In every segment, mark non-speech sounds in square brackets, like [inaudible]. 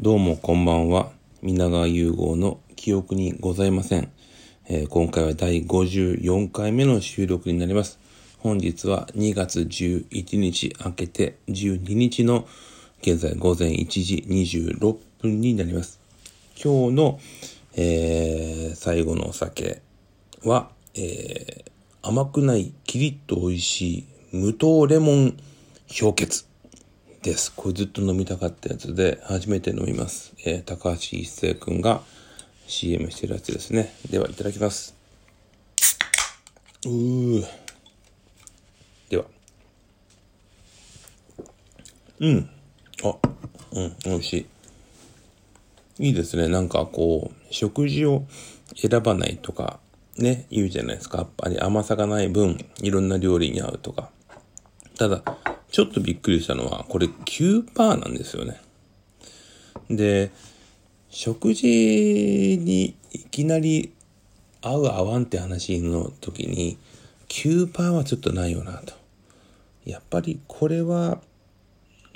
どうもこんばんは。皆川融合の記憶にございません、えー、今回は第54回目の収録になります。本日は2月11日明けて12日の現在午前1時26分になります。今日の、えー、最後のお酒は、えー、甘くないキリッと美味しい無糖レモン氷結。です。これずっと飲みたかったやつで、初めて飲みます。えー、高橋一生くんが CM してるやつですね。では、いただきます。うー。では。うん。あ、うん、美味しい。いいですね。なんかこう、食事を選ばないとか、ね、言うじゃないですか。やっぱり甘さがない分、いろんな料理に合うとか。ただ、ちょっとびっくりしたのは、これ9%なんですよね。で、食事にいきなり合う合わんって話の時に、9%はちょっとないよなと。やっぱりこれは、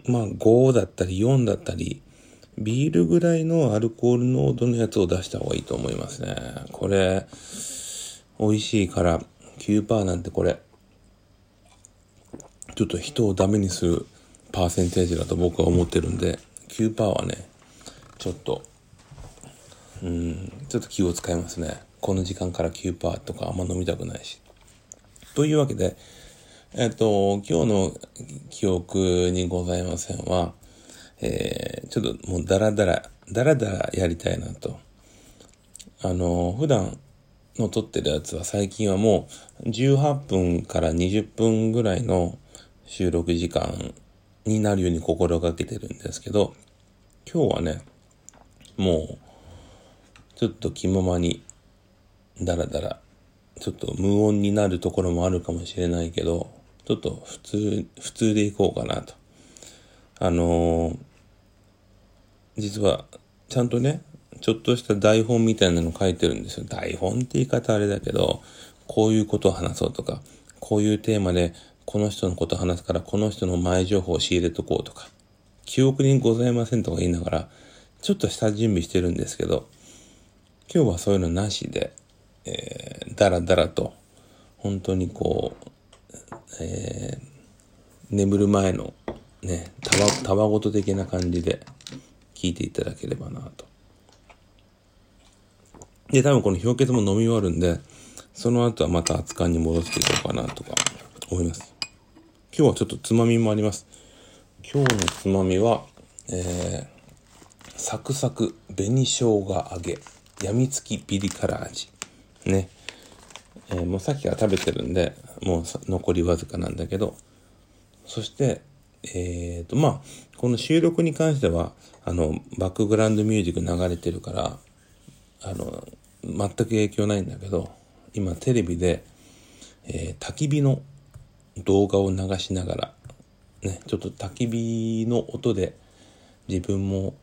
まあ5だったり4だったり、ビールぐらいのアルコール濃度のやつを出した方がいいと思いますね。これ、美味しいから9%なんてこれ、ちょっと人をダメにするパーセンテージだと僕は思ってるんで、9%はね、ちょっと、うん、ちょっと気を使いますね。この時間から9%とかあんま飲みたくないし。というわけで、えっと、今日の記憶にございませんは、えー、ちょっともうダラダラ、ダラダラやりたいなと。あの、普段の撮ってるやつは最近はもう18分から20分ぐらいの収録時間になるように心がけてるんですけど、今日はね、もう、ちょっと気ままに、だらだら、ちょっと無音になるところもあるかもしれないけど、ちょっと普通、普通でいこうかなと。あのー、実は、ちゃんとね、ちょっとした台本みたいなの書いてるんですよ。台本って言い方あれだけど、こういうことを話そうとか、こういうテーマでこの人のこと話すからこの人の前情報を仕入れとこうとか、記憶にございませんとか言いながら、ちょっと下準備してるんですけど、今日はそういうのなしで、えー、だらだらと、本当にこう、えー、眠る前のね、たわ、たわごと的な感じで聞いていただければなと。で、多分この氷結も飲み終わるんで、その後はまた熱燗に戻していこうかなとか思います。今日はちょっとつまみもあります。今日のつまみは、えー、サクサク紅生姜揚げ、やみつきピリ辛味。ね。えー、もうさっきから食べてるんで、もう残りわずかなんだけど、そして、えーと、まあ、この収録に関しては、あの、バックグラウンドミュージック流れてるから、あの、全く影響ないんだけど、今テレビで、えー、焚き火の動画を流しながら、ね、ちょっと焚き火の音で自分も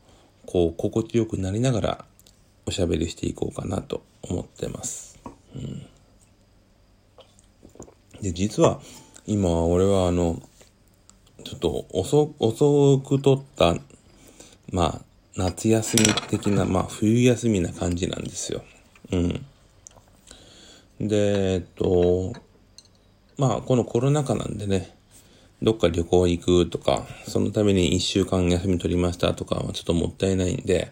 こう心地よくなりながらおしゃべりしていこうかなと思ってます。うん、で、実は今俺はあの、ちょっと遅遅く取った、まあ、夏休み的な、まあ、冬休みな感じなんですよ。うん。で、えっと、まあ、このコロナ禍なんでね、どっか旅行行くとか、そのために一週間休み取りましたとかはちょっともったいないんで、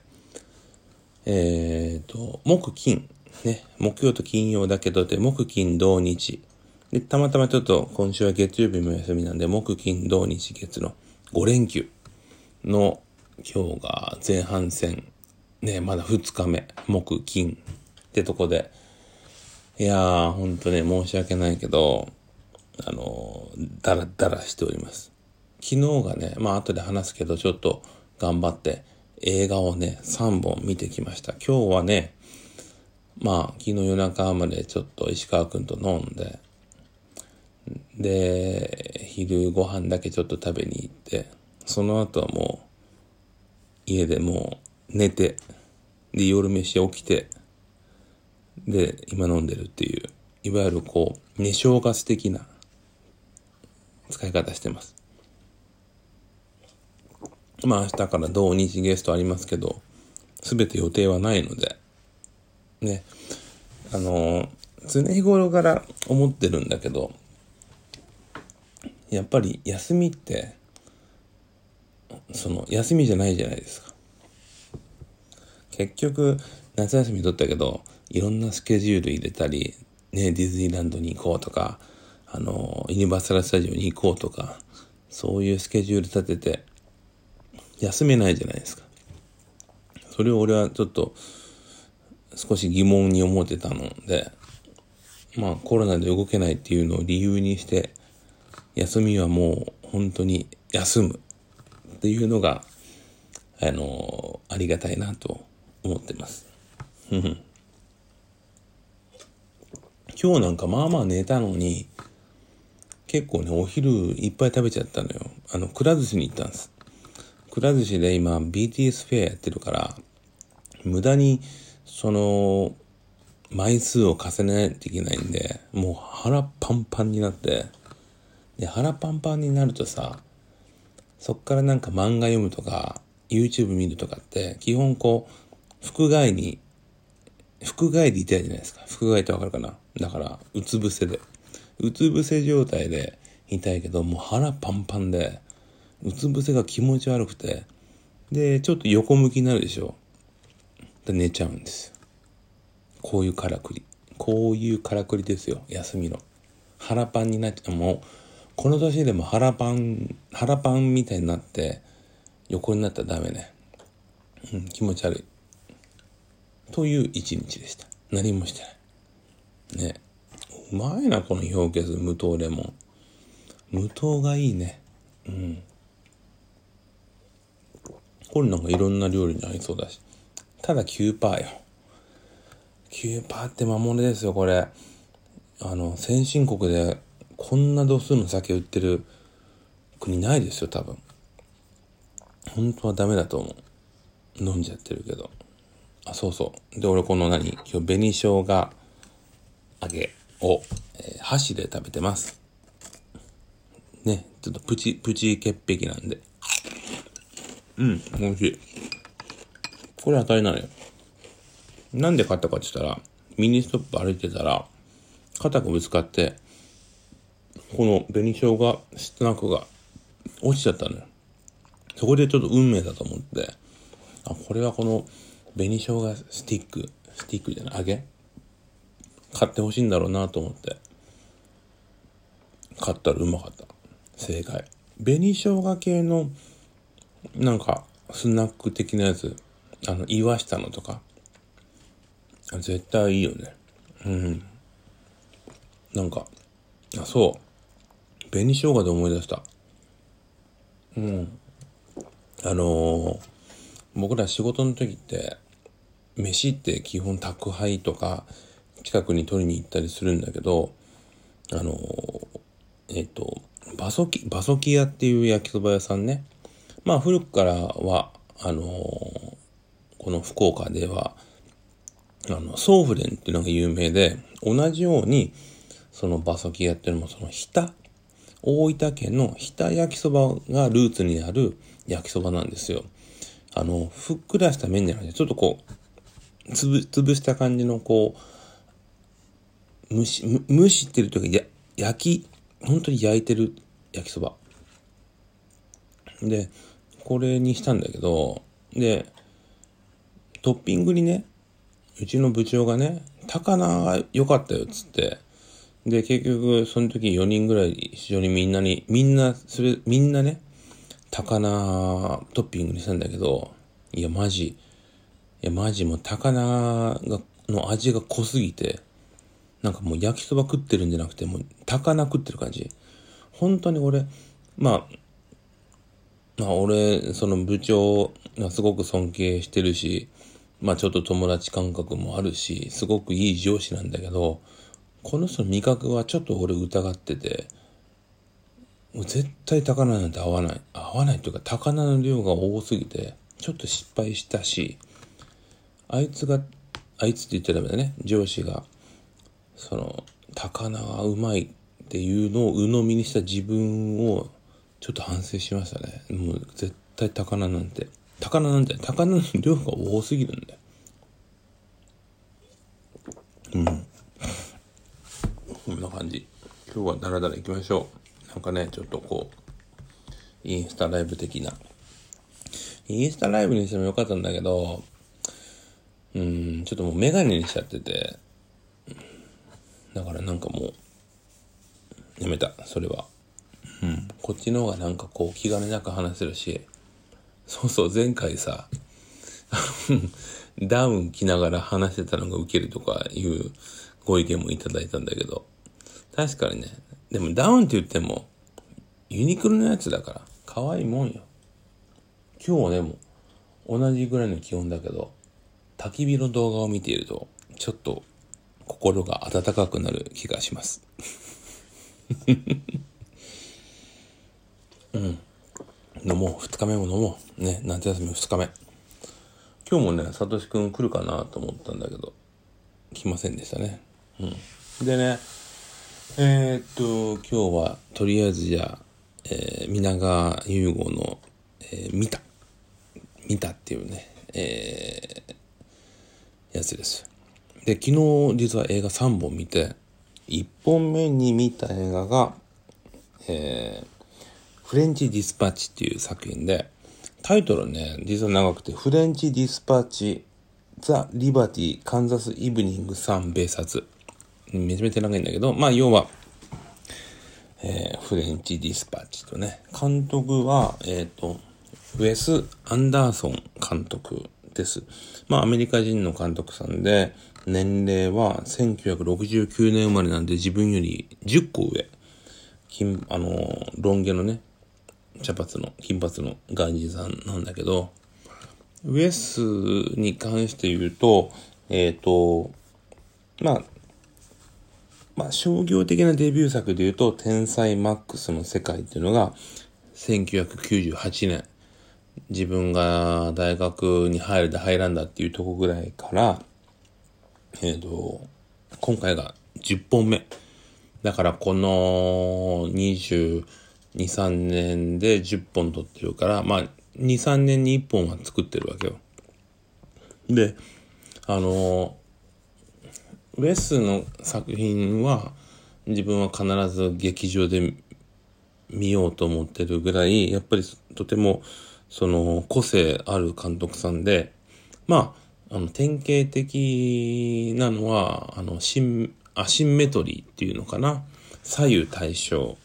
えっ、ー、と、木金、ね、木曜と金曜だけどで、木金土日。で、たまたまちょっと今週は月曜日も休みなんで、木金土日月の5連休の今日が前半戦、ね、まだ2日目、木金ってとこで、いやー、ほんとね、申し訳ないけど、あの、だらだらしております。昨日がね、まあ後で話すけど、ちょっと頑張って映画をね、3本見てきました。今日はね、まあ昨日夜中までちょっと石川くんと飲んで、で、昼ご飯だけちょっと食べに行って、その後はもう家でもう寝て、で、夜飯起きて、で、今飲んでるっていう、いわゆるこう、寝正月的な使い方してます。まあ明日から土日ゲストありますけど、すべて予定はないので、ね、あの、常日頃から思ってるんだけど、やっぱり休みって、その、休みじゃないじゃないですか。結局、夏休み取ったけど、いろんなスケジュール入れたり、ね、ディズニーランドに行こうとか、あの、ユニバーサル・スタジオに行こうとか、そういうスケジュール立てて、休めないじゃないですか。それを俺はちょっと、少し疑問に思ってたので、まあコロナで動けないっていうのを理由にして、休みはもう本当に休むっていうのが、あの、ありがたいなと思ってます。今日なんかまあまあ寝たのに、結構ね、お昼いっぱい食べちゃったのよ。あの、くら寿司に行ったんです。くら寿司で今 BTS フェアやってるから、無駄に、その、枚数を重ねないといけないんで、もう腹パンパンになって、で、腹パンパンになるとさ、そっからなんか漫画読むとか、YouTube 見るとかって、基本こう、服外に、服外でいたいじゃないですか。服外ってわかるかな？だから、うつ伏せで。うつ伏せ状態でいたいけど、もう腹パンパンで、うつ伏せが気持ち悪くて、で、ちょっと横向きになるでしょ。で、寝ちゃうんです。こういうからくり。こういうからくりですよ。休みの。腹パンになっちゃう。もう、この年でも腹パン、腹パンみたいになって、横になったらダメね。うん、気持ち悪い。という一日でした。何もしてない。ね。うまいな、この氷結無糖レモン。無糖がいいね。うん。これなんかいろんな料理に合いそうだし。ただ9%よ。9%って魔物ですよ、これ。あの、先進国でこんな度数の酒売ってる国ないですよ、多分。本当はダメだと思う。飲んじゃってるけど。あ、そうそう。で、俺この何？今日紅生姜揚げを、えー、箸で食べてます。ね、ちょっとプチ、プチ潔癖なんで。うん、美味しい。これ当たりなのよ。なんで買ったかって言ったら、ミニストップ歩いてたら、肩がぶつかって、この紅生姜スナックが落ちちゃったのよ。そこでちょっと運命だと思って、あ、これはこの紅生姜スティック、スティックじゃない、揚げ？買ってほしいんだろうなと思って、買ったらうまかった。正解。紅生姜系の、なんか、スナック的なやつ、あの、岩下のとか、絶対いいよね。うん。なんか、あ、そう。紅生姜で思い出した。うん。あのー、僕ら仕事の時って、飯って基本宅配とか、近くに取りに行ったりするんだけど、あの、えっ、と、バソキ、バソキ屋っていう焼きそば屋さんね。まあ古くからは、あのこの福岡では、あの、ソーフレンっていうのが有名で、同じように、そのバソキ屋っていうのも、そのひた、大分県のひた焼きそばがルーツにある焼きそばなんですよ。あの、ふっくらした麺じゃなくて、ちょっとこう、つぶ、潰した感じのこう、蒸し、蒸してる時や、焼き、本当に焼いてる焼きそば。で、これにしたんだけど、で、トッピングにね、うちの部長がね、高菜が良かったよっつって、で、結局、その時4人ぐらい一緒にみんなに、みんな、それ、みんなね、高菜トッピングにしたんだけど、いや、マジ、いや、マジもう高菜が、の味が濃すぎて、なんかもう焼きそば食ってるんじゃなくて、もう高菜食ってる感じ。本当に俺、まあ、まあ俺、その部長がすごく尊敬してるし、まあちょっと友達感覚もあるし、すごくいい上司なんだけど、この人の味覚はちょっと俺疑ってて、もう絶対高菜なんて合わない。合わないというか高菜の量が多すぎて、ちょっと失敗したし、あいつが、あいつって言っちゃダメだね。上司が、その、高菜はうまいっていうのを鵜呑みにした自分をちょっと反省しましたね。もう絶対高菜なんて。高菜なんて、高菜の量が多すぎるんだよ。うん。こんな感じ。今日はダラダラ行きましょう。なんかね、ちょっとこう、インスタライブ的な。インスタライブにしてもよかったんだけど、うん、ちょっともうメガネにしちゃってて、だからなんかもう、やめた、それは。うん、こっちの方がなんかこう気兼ねなく話せるし、そうそう、前回さ、[laughs] ダウン着ながら話してたのがウケるとかいうご意見もいただいたんだけど、確かにね、でもダウンって言っても、ユニクロのやつだから、可愛いもんよ。今日はでも、同じぐらいの気温だけど、焚き火の動画を見ていると、ちょっと心が温かくなる気がします。[laughs] うん。飲もう。二日目も飲もう。ね、夏休み二日目。今日もね、さとしくん来るかなと思ったんだけど、来ませんでしたね。うん。でね、えー、っと、今日は、とりあえずじゃあ、えー、皆川優吾の、えー、見た。見たっていうね、えー、やつです。で、昨日実は映画3本見て、1本目に見た映画が、えー、フレンチディスパッチっていう作品で、タイトルね、実は長くて、フレンチディスパッチ、ザ・リバティ、カンザス・イブニング・サン・米札。めちゃめちゃ長いんだけど、まあ、要は、えー、フレンチディスパッチとね、監督は、えっ、ー、と、ウェス・アンダーソン監督です。まあ、アメリカ人の監督さんで、年齢は1969年生まれなんで自分より10個上。金、あの、ロン毛のね、茶髪の、金髪の外人さんなんだけど、ウエスに関して言うと、えっ、ー、と、まあ、まあ、商業的なデビュー作で言うと、天才マックスの世界っていうのが、1998年、自分が大学に入るで入らんだっていうとこぐらいから、えっ、ー、と、今回が10本目。だからこの22、3年で10本撮ってるから、まあ、2、3年に1本は作ってるわけよ。で、あの、ウェスの作品は自分は必ず劇場で見ようと思ってるぐらい、やっぱりとてもその個性ある監督さんで、まあ、あの典型的なのは、あの、シン、アシンメトリーっていうのかな。左右対称。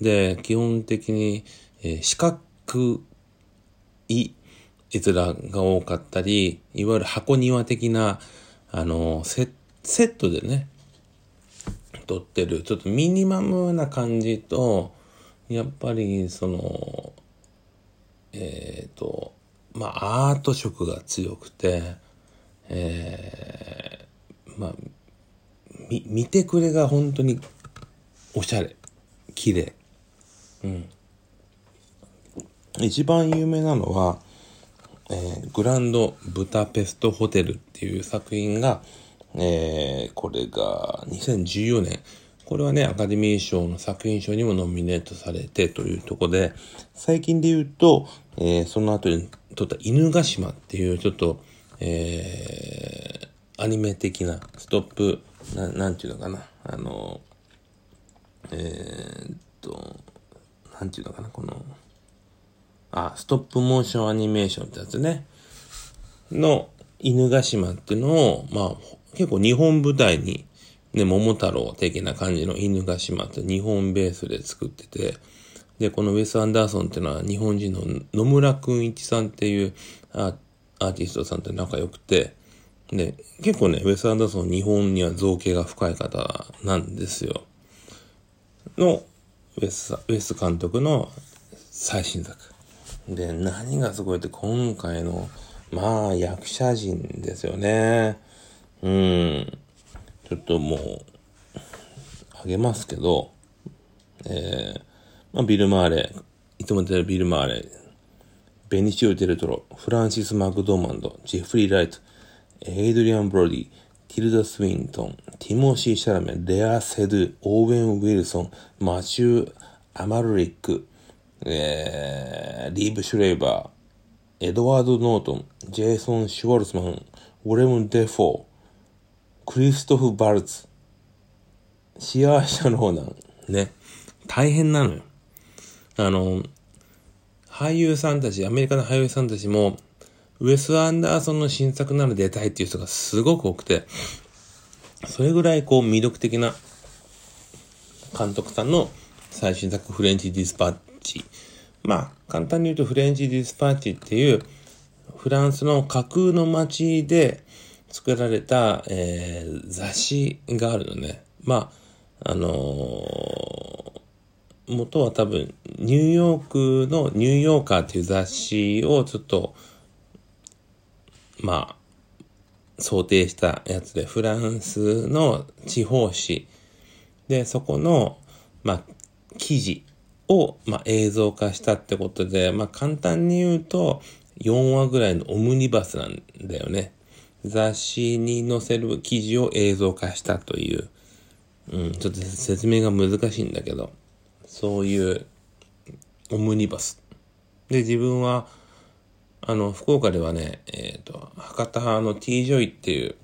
で、基本的に、えー、四角い絵面が多かったり、いわゆる箱庭的な、あの、セセットでね、撮ってる、ちょっとミニマムな感じと、やっぱり、その、えっ、ー、と、まあ、アート色が強くて、えー、まあ、み、見てくれが本当におしゃれ、綺麗。うん。一番有名なのは、えー、グランドブタペストホテルっていう作品が、えー、これが2014年、これはね、アカデミー賞の作品賞にもノミネートされてというとこで、最近で言うと、えー、その後に撮った犬ヶ島っていうちょっと、えー、アニメ的なストップ、ななんていうのかな、あの、えー、っと、なんていうのかな、この、あ、ストップモーションアニメーションってやつね、の犬ヶ島っていうのを、まあ、結構日本舞台に、ね、桃太郎的な感じの犬ヶ島って日本ベースで作ってて、で、このウェス・アンダーソンっていうのは日本人の野村くん一さんっていうアーアーティストさんと仲良くて、で、結構ね、ウェス・アンダーソン日本には造形が深い方なんですよ。の、ウェス、ウェス監督の最新作。で、何がすごいって今回の、まあ、役者陣ですよね。うん。ちょっともう、あげますけど、えー、まあ、ビル・マーレイ、いつも出てるビル・マーレイ、ベニシオ・デルトロ、フランシス・マクドーマンド、ジェフリー・ライト、エイドリアン・ブロディ、ティルダ・スウィントン、ティモシー・シャラメ、レア・セドゥ、オーウェン・ウィルソン、マシュー・アマルリック、えー、リーブ・シュレイバー、エドワード・ノートン、ジェイソン・シュワルツマン、ウォレム・デフォー、クリストフ・バルツ、シアーシャ・ローナン。ね。大変なのよ。あの、俳優さんたち、アメリカの俳優さんたちも、ウェス・アンダーソンの新作なら出たいっていう人がすごく多くて、それぐらいこう魅力的な監督さんの最新作フレンチ・ディスパッチ。まあ、簡単に言うとフレンチ・ディスパッチっていうフランスの架空の街で作られた、えー、雑誌があるのね。まあ、あのー、元は多分ニューヨークのニューヨーカーっていう雑誌をちょっと、まあ、想定したやつで、フランスの地方紙で、そこの、まあ、記事を、まあ、映像化したってことで、まあ、簡単に言うと、4話ぐらいのオムニバスなんだよね。雑誌に載せる記事を映像化したという、うん、ちょっと説明が難しいんだけど、そういうオムニバス。で、自分は、あの、福岡ではね、えっ、ー、と、博多駅の T ジョイっていう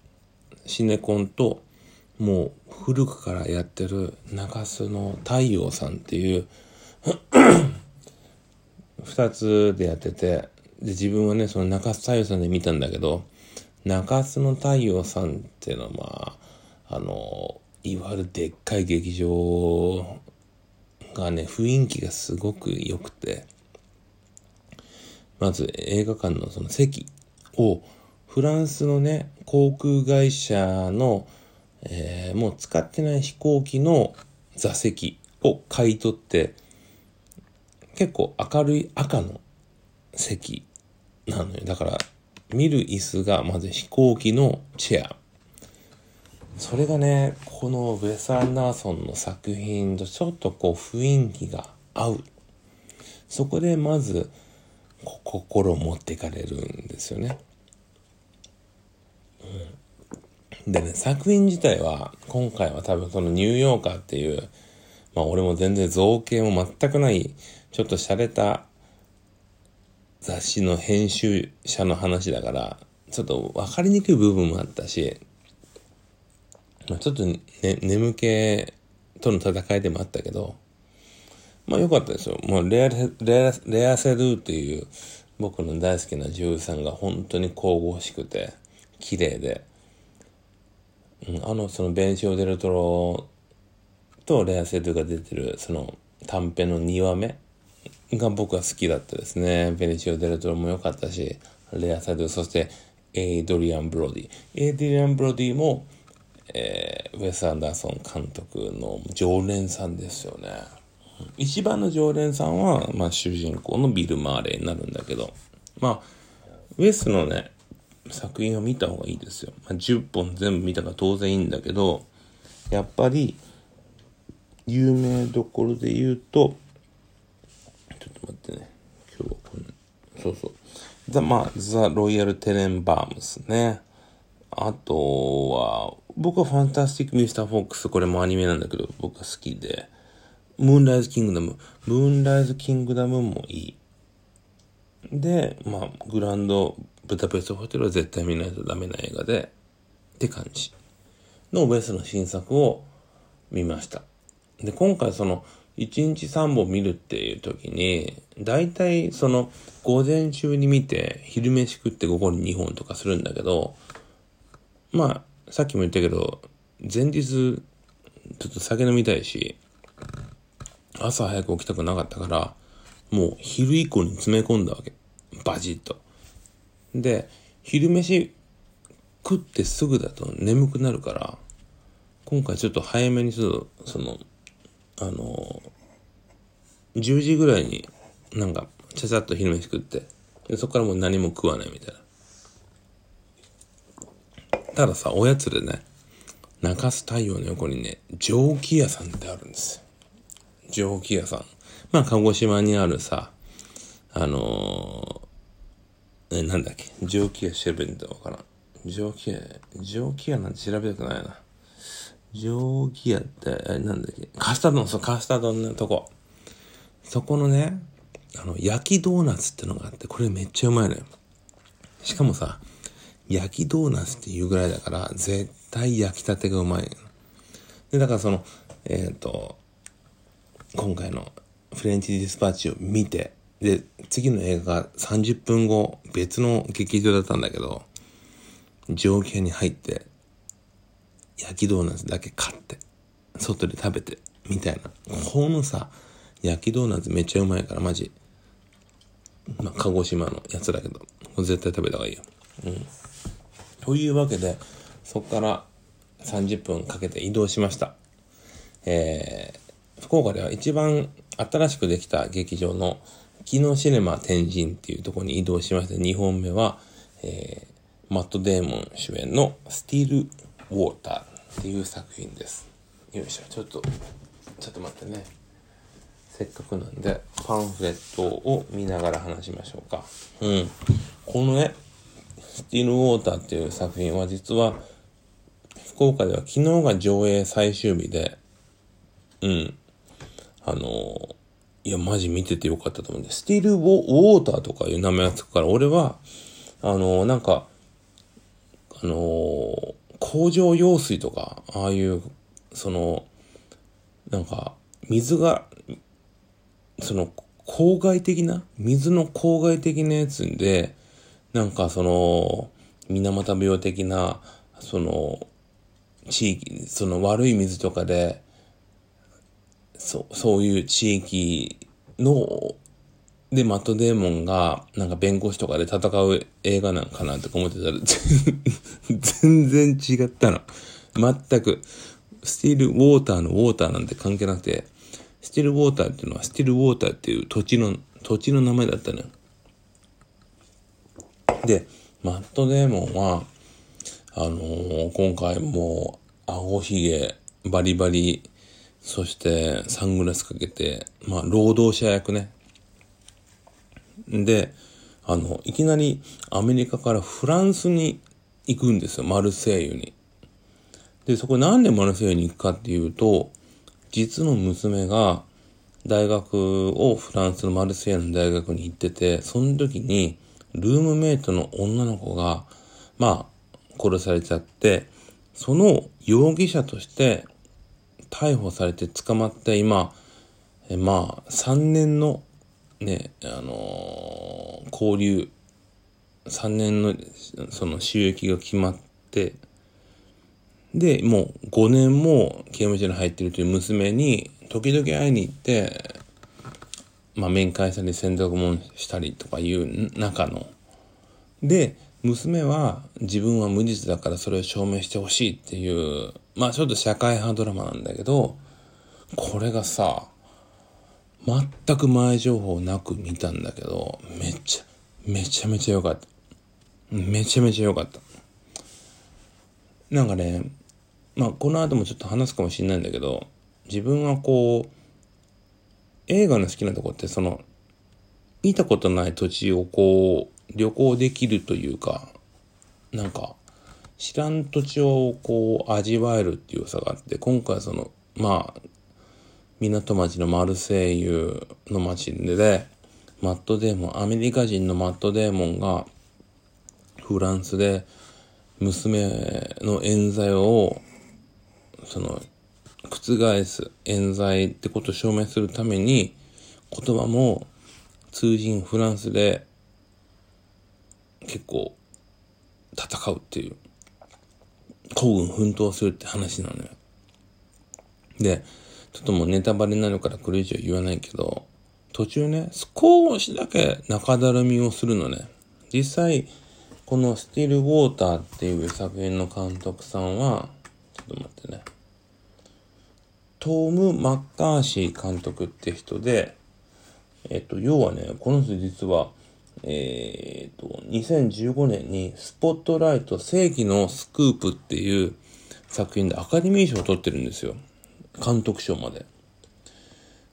シネコンと、もう古くからやってる中洲の太陽さんっていう [clears throat] 二つでやってて、で、自分はね、その中洲太陽さんで見たんだけど、中洲の太陽さんっていうのは、まあ、あの、いわゆるでっかい劇場がね、雰囲気がすごく良くて、まず映画館のその席をフランスのね、航空会社の、えー、もう使ってない飛行機の座席を買い取って、結構明るい赤の席なのよ。だから、見る椅子がまず飛行機のチェア。それがね、このウェス・アンダーソンの作品とちょっとこう雰囲気が合う。そこでまず、心を持っていかれるんですよね。うん、でね、作品自体は、今回は多分そのニューヨーカーっていう、まあ俺も全然造形も全くない、ちょっと洒落た雑誌の編集者の話だから、ちょっと分かりにくい部分もあったし、まあ、ちょっと、ね、眠気との戦いでもあったけど、まあ良かったですよ。もうレア、レア、レアセルーっていう僕の大好きな女優さんが本当に神々しくて、綺麗で、うん、あの、そのベンシオ・デルトロとレアセルーが出てる、その短編の2話目が僕は好きだったですね。ベネシオ・デルトロも良かったし、レアセルー、そしてエイドリアン・ブロディ。エイドリアン・ブロディも、えー、ウェス・アンダーソン監督の常連さんですよね。一番の常連さんは、まあ、主人公のビル・マーレーになるんだけど、まあ、ウェスのね、作品を見た方がいいですよ。まあ、10本全部見たから当然いいんだけど、やっぱり、有名どころで言うと、ちょっと待ってね。今日はこれ、そうそう。ザ、まあ、ザ・ロイヤル・テレンバームスね。あとは、僕はファンタスティック・ミスター・フォックス、これもアニメなんだけど、僕は好きで、ムーンライズ・キングダム。ムーンライズ・キングダムもいい。で、まあ、グランド・ブダペスト・ホテルは絶対見ないとダメな映画で、って感じのベースの新作を見ました。で、今回その、1日3本見るっていう時に、大体その、午前中に見て、昼飯食って午後に2本とかするんだけど、まあ、さっきも言ったけど、前日、ちょっと酒飲みたいし、朝早く起きたくなかったから、もう昼以降に詰め込んだわけ。バジッと。で、昼飯食ってすぐだと眠くなるから、今回ちょっと早めにちょっと、その、あの、10時ぐらいになんか、ちゃちゃっと昼飯食って、でそこからもう何も食わないみたいな。たださ、おやつでね、中洲太陽の横にね、蒸気屋さんってあるんですよ。蒸気屋さん。まあ、鹿児島にあるさ、あのー、え、なんだっけ、蒸気屋調べるんだわからん。蒸気屋、蒸気屋なんて調べたくないな。蒸気屋って、え、なんだっけ、カスタードの、そう、カスタードのとこ。そこのね、あの、焼きドーナツってのがあって、これめっちゃうまいのよ。しかもさ、焼きドーナツっていうぐらいだから、絶対焼きたてがうまい。で、だからその、えっ、ー、と、今回のフレンチディスパッチを見て、で、次の映画が30分後、別の劇場だったんだけど、上京に入って、焼きドーナツだけ買って、外で食べて、みたいな。このさ、焼きドーナツめっちゃうまいから、マジ。まあ、鹿児島のやつだけど、絶対食べた方がいいよ。うん。というわけで、そこから30分かけて移動しました。えー、福岡では一番新しくできた劇場の木のシネマ天神っていうところに移動しまして、2本目は、えー、マット・デーモン主演のスティール・ウォーターっていう作品です。よいしょ、ちょっと、ちょっと待ってね。せっかくなんで、パンフレットを見ながら話しましょうか。うん。このね、スティール・ウォーターっていう作品は実は、福岡では昨日が上映最終日で、うん。あの、いや、マジ見ててよかったと思うんで、スティールウォーターとかいう名前がつくから、俺は、あの、なんか、あの、工場用水とか、ああいう、その、なんか、水が、その、公害的な水の公害的なやつで、なんかその、水俣病的な、その、地域、その悪い水とかで、そう、そういう地域の、で、マット・デーモンが、なんか弁護士とかで戦う映画なんかなとか思ってたら、全然違ったの。全く。スティール・ウォーターのウォーターなんて関係なくて、スティール・ウォーターっていうのは、スティール・ウォーターっていう土地の、土地の名前だったのよ。で、マット・デーモンは、あのー、今回も、顎ひげ、バリバリ、そしてサングラスかけて、まあ、労働者役ね。で、あの、いきなりアメリカからフランスに行くんですよ、マルセイユに。で、そこなんでマルセイユに行くかっていうと、実の娘が大学をフランスのマルセイユの大学に行ってて、その時にルームメイトの女の子が、まあ、殺されちゃって、その容疑者として逮捕されて捕まって今、えまあ、3年のね、あのー、交流、3年のその収益が決まって、で、もう5年も刑務所に入ってるという娘に時々会いに行って、まあ面会したり洗濯物したりとかいう中の。で、娘は自分は無実だからそれを証明してほしいっていう、まあちょっと社会派ドラマなんだけど、これがさ、全く前情報なく見たんだけど、めっちゃ、めちゃめちゃ良かった。めちゃめちゃ良かった。なんかね、まあこの後もちょっと話すかもしれないんだけど、自分はこう、映画の好きなとこってその、見たことない土地をこう、旅行できるというか、なんか、知らん土地をこう味わえるっていう良さがあって、今回その、まあ、港町のマルセイユの町で、マットデーモン、アメリカ人のマットデーモンが、フランスで娘の冤罪を、その、覆す冤罪ってことを証明するために、言葉も通人フランスで結構戦うっていう、孤軍奮闘するって話なのよ。で、ちょっともうネタバレになるからこれ以上言わないけど、途中ね、少しだけ中だるみをするのね。実際、このスティール・ウォーターっていう作品の監督さんは、ちょっと待ってね。トーム・マッカーシー監督って人で、えっと、要はね、この人実は、えー、と、2015年にスポットライト世紀のスクープっていう作品でアカデミー賞を取ってるんですよ。監督賞まで。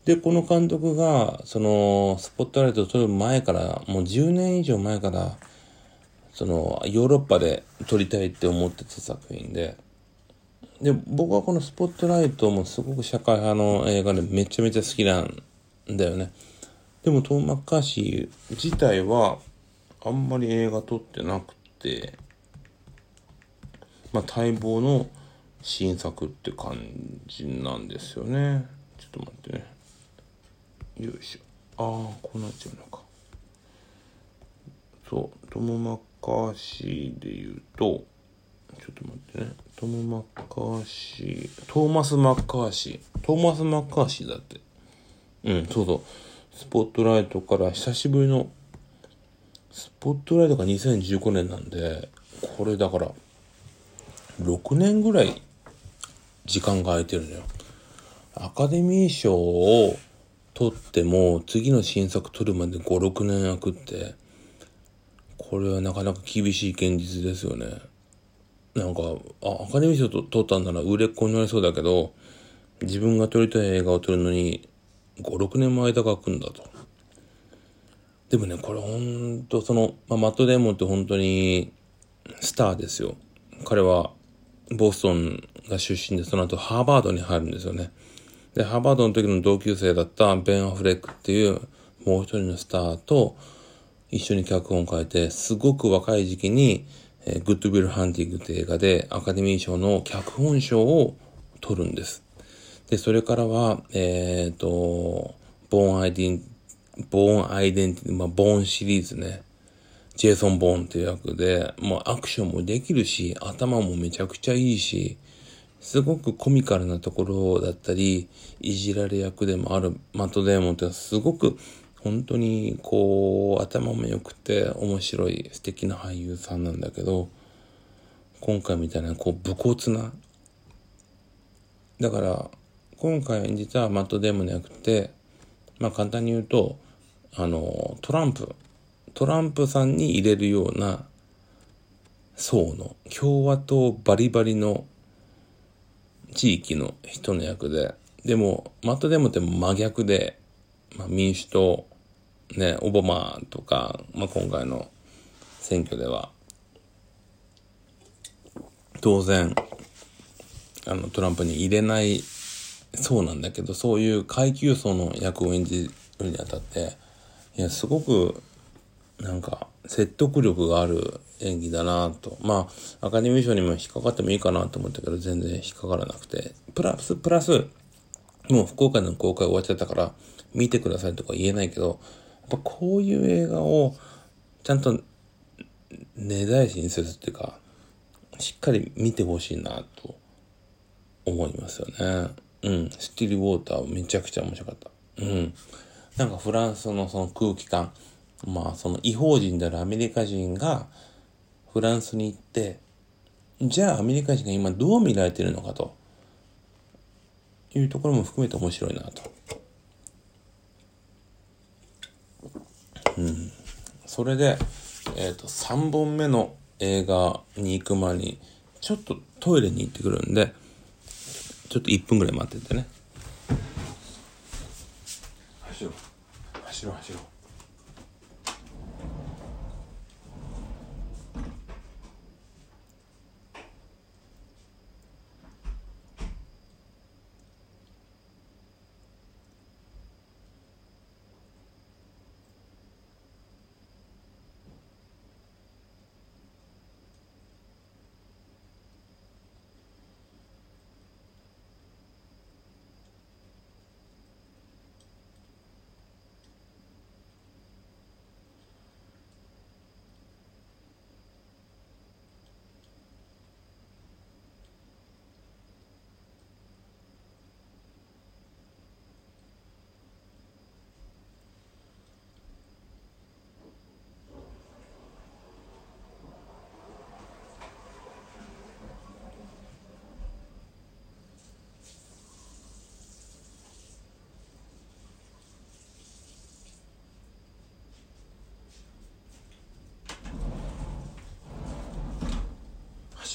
で、この監督が、その、スポットライトを撮る前から、もう10年以上前から、その、ヨーロッパで撮りたいって思ってた作品で、で、僕はこのスポットライトもすごく社会派の映画でめちゃめちゃ好きなんだよね。でもトーマッカーシー自体はあんまり映画撮ってなくてまあ待望の新作って感じなんですよね。ちょっと待ってね。よいしょ。ああこうなっちゃうのか。そうトム・マッカーシーで言うとちょっと待ってね。トム・マッカーシートーマス・マッカーシートーマス・マッカーシーだってうんそうそうスポットライトから久しぶりの、スポットライトが2015年なんで、これだから、6年ぐらい時間が空いてるのよ。アカデミー賞を取っても、次の新作取るまで5、6年空くって、これはなかなか厳しい現実ですよね。なんか、あ、アカデミー賞と取ったんなら売れっ子になりそうだけど、自分が撮りたい映画を撮るのに56年も間が空くんだと。でもね、これほんと、その、まあ、マット・デーモンって本当にスターですよ。彼はボストンが出身で、その後ハーバードに入るんですよね。で、ハーバードの時の同級生だったベン・アフレックっていうもう一人のスターと一緒に脚本を書いて、すごく若い時期に、えー、グッド・ウィル・ハンティングって映画でアカデミー賞の脚本賞を取るんです。で、それからは、えっ、ー、と、ボーンアイディン、ボーンアイデンティティ、まあ、ボーンシリーズね。ジェイソン・ボーンっていう役で、もうアクションもできるし、頭もめちゃくちゃいいし、すごくコミカルなところだったり、いじられ役でもあるマット・デーモンってすごく本当にこう頭も良くて面白い素敵な俳優さんなんだけど、今回みたいなこう武骨な、だから今回実はマット・デーモンじゃなくて、まあ簡単に言うと、あの、トランプ、トランプさんに入れるような層の共和党バリバリの地域の人の役で、でも、マット・デーモンって真逆で、まあ、民主党、ね、オバマとか、まあ、今回の選挙では、当然、あの、トランプに入れないそうなんだけど、そういう階級層の役を演じるにあたって、いや、すごく、なんか、説得力がある演技だなと。まあ、アカデミー賞にも引っかかってもいいかなと思ったけど、全然引っかからなくて。プラス、プラス、もう福岡での公開終わっちゃったから、見てくださいとか言えないけど、やっぱこういう映画を、ちゃんと、根絶やしにするっていうか、しっかり見てほしいなと思いますよね。うん、スティルウォーターめちゃくちゃ面白かった。うん。なんかフランスのその空気感、まあその違法人であるアメリカ人がフランスに行って、じゃあアメリカ人が今どう見られてるのかというところも含めて面白いなと。うん。それで、えっ、ー、と、3本目の映画に行く前に、ちょっとトイレに行ってくるんで、ちょっと1分ぐらい待っててね。走ろう。走ろう走ろう。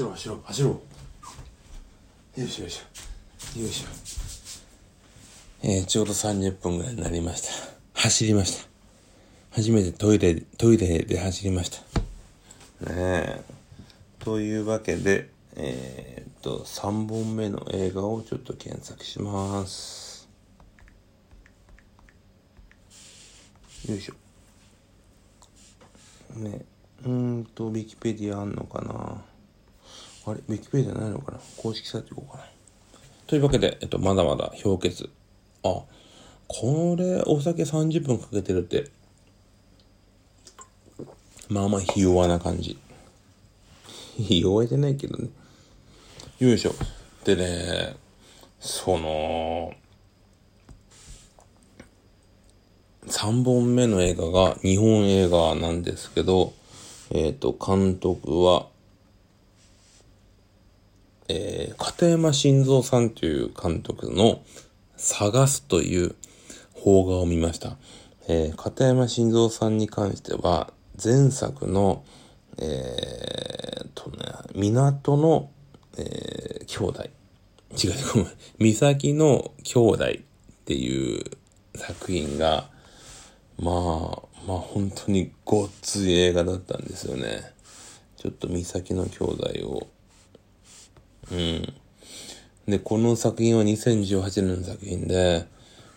走ろう走ろう走ろう。よいしょよいしょ。よいしょ。えー、ちょうど30分ぐらいになりました。走りました。初めてトイレトイレで走りました。ねえ。というわけでえー、っと3本目の映画をちょっと検索します。よいしょ。ね。うんと、ウィキペディアあんのかな。あれ？ウィキペディアないのかな？公式サイト行こうかな。というわけで、えっと、まだまだ氷結。あ、これ、お酒30分かけてるって、まあまあ、ひ弱な感じ。ひ弱じゃないけどね。よいしょ。でね、その、3本目の映画が日本映画なんですけど、えっ、ー、と、監督は、えー、片山晋三さんという監督の探すという邦画を見ました。えー、片山晋三さんに関しては、前作の、えー、とね、港の、えー、兄弟。違う、ごめん。三崎の兄弟っていう作品が、まあ、まあ本当にごっつい映画だったんですよね。ちょっと三崎の兄弟を、うん。で、この作品は2018年の作品で、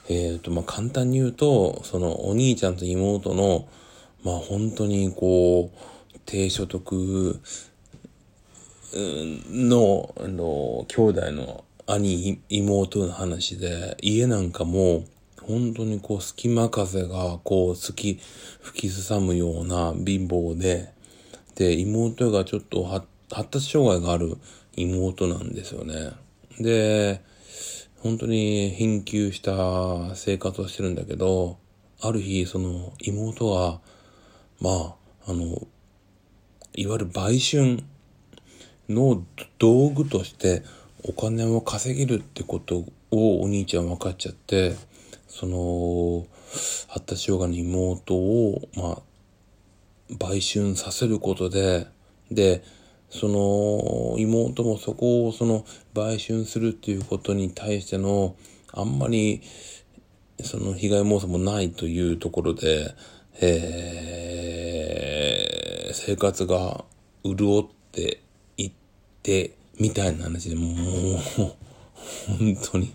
えっ、ー、と、まあ簡単に言うと、そのお兄ちゃんと妹の、まあ本当にこう、低所得の、あの、兄弟の兄、妹の話で、家なんかも本当にこう隙間風がこう好き吹きすさむような貧乏で、で、妹がちょっと発達障害がある妹なんですよね。で、本当に貧窮した生活をしてるんだけど、ある日、その妹が、まあ、あの、いわゆる売春の道具としてお金を稼げるってことをお兄ちゃん分かっちゃって、その、発達障害の妹を、まあ、売春させることで、で、その妹もそこをその売春するっていうことに対してのあんまりその被害妄想もないというところで、えー、生活が潤っていってみたいな話でもう本当に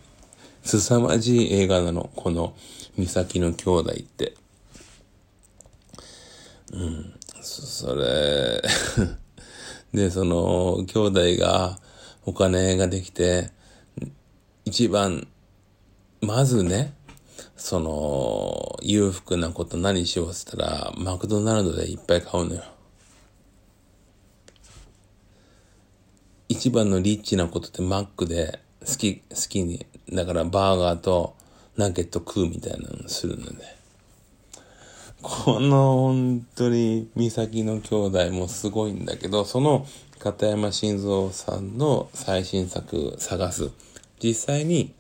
凄まじい映画なの。この、三崎の兄弟って。うん。それ [laughs] で、その、兄弟がお金ができて、一番、まずね、その、裕福なこと何しようって言ったら、マクドナルドでいっぱい買うのよ。一番のリッチなことってマックで好き、好きにだからバーガーとナゲット食うみたいなのするので。この本当に三崎の兄弟もすごいんだけど、その片山晋三さんの最新作探す。実際に、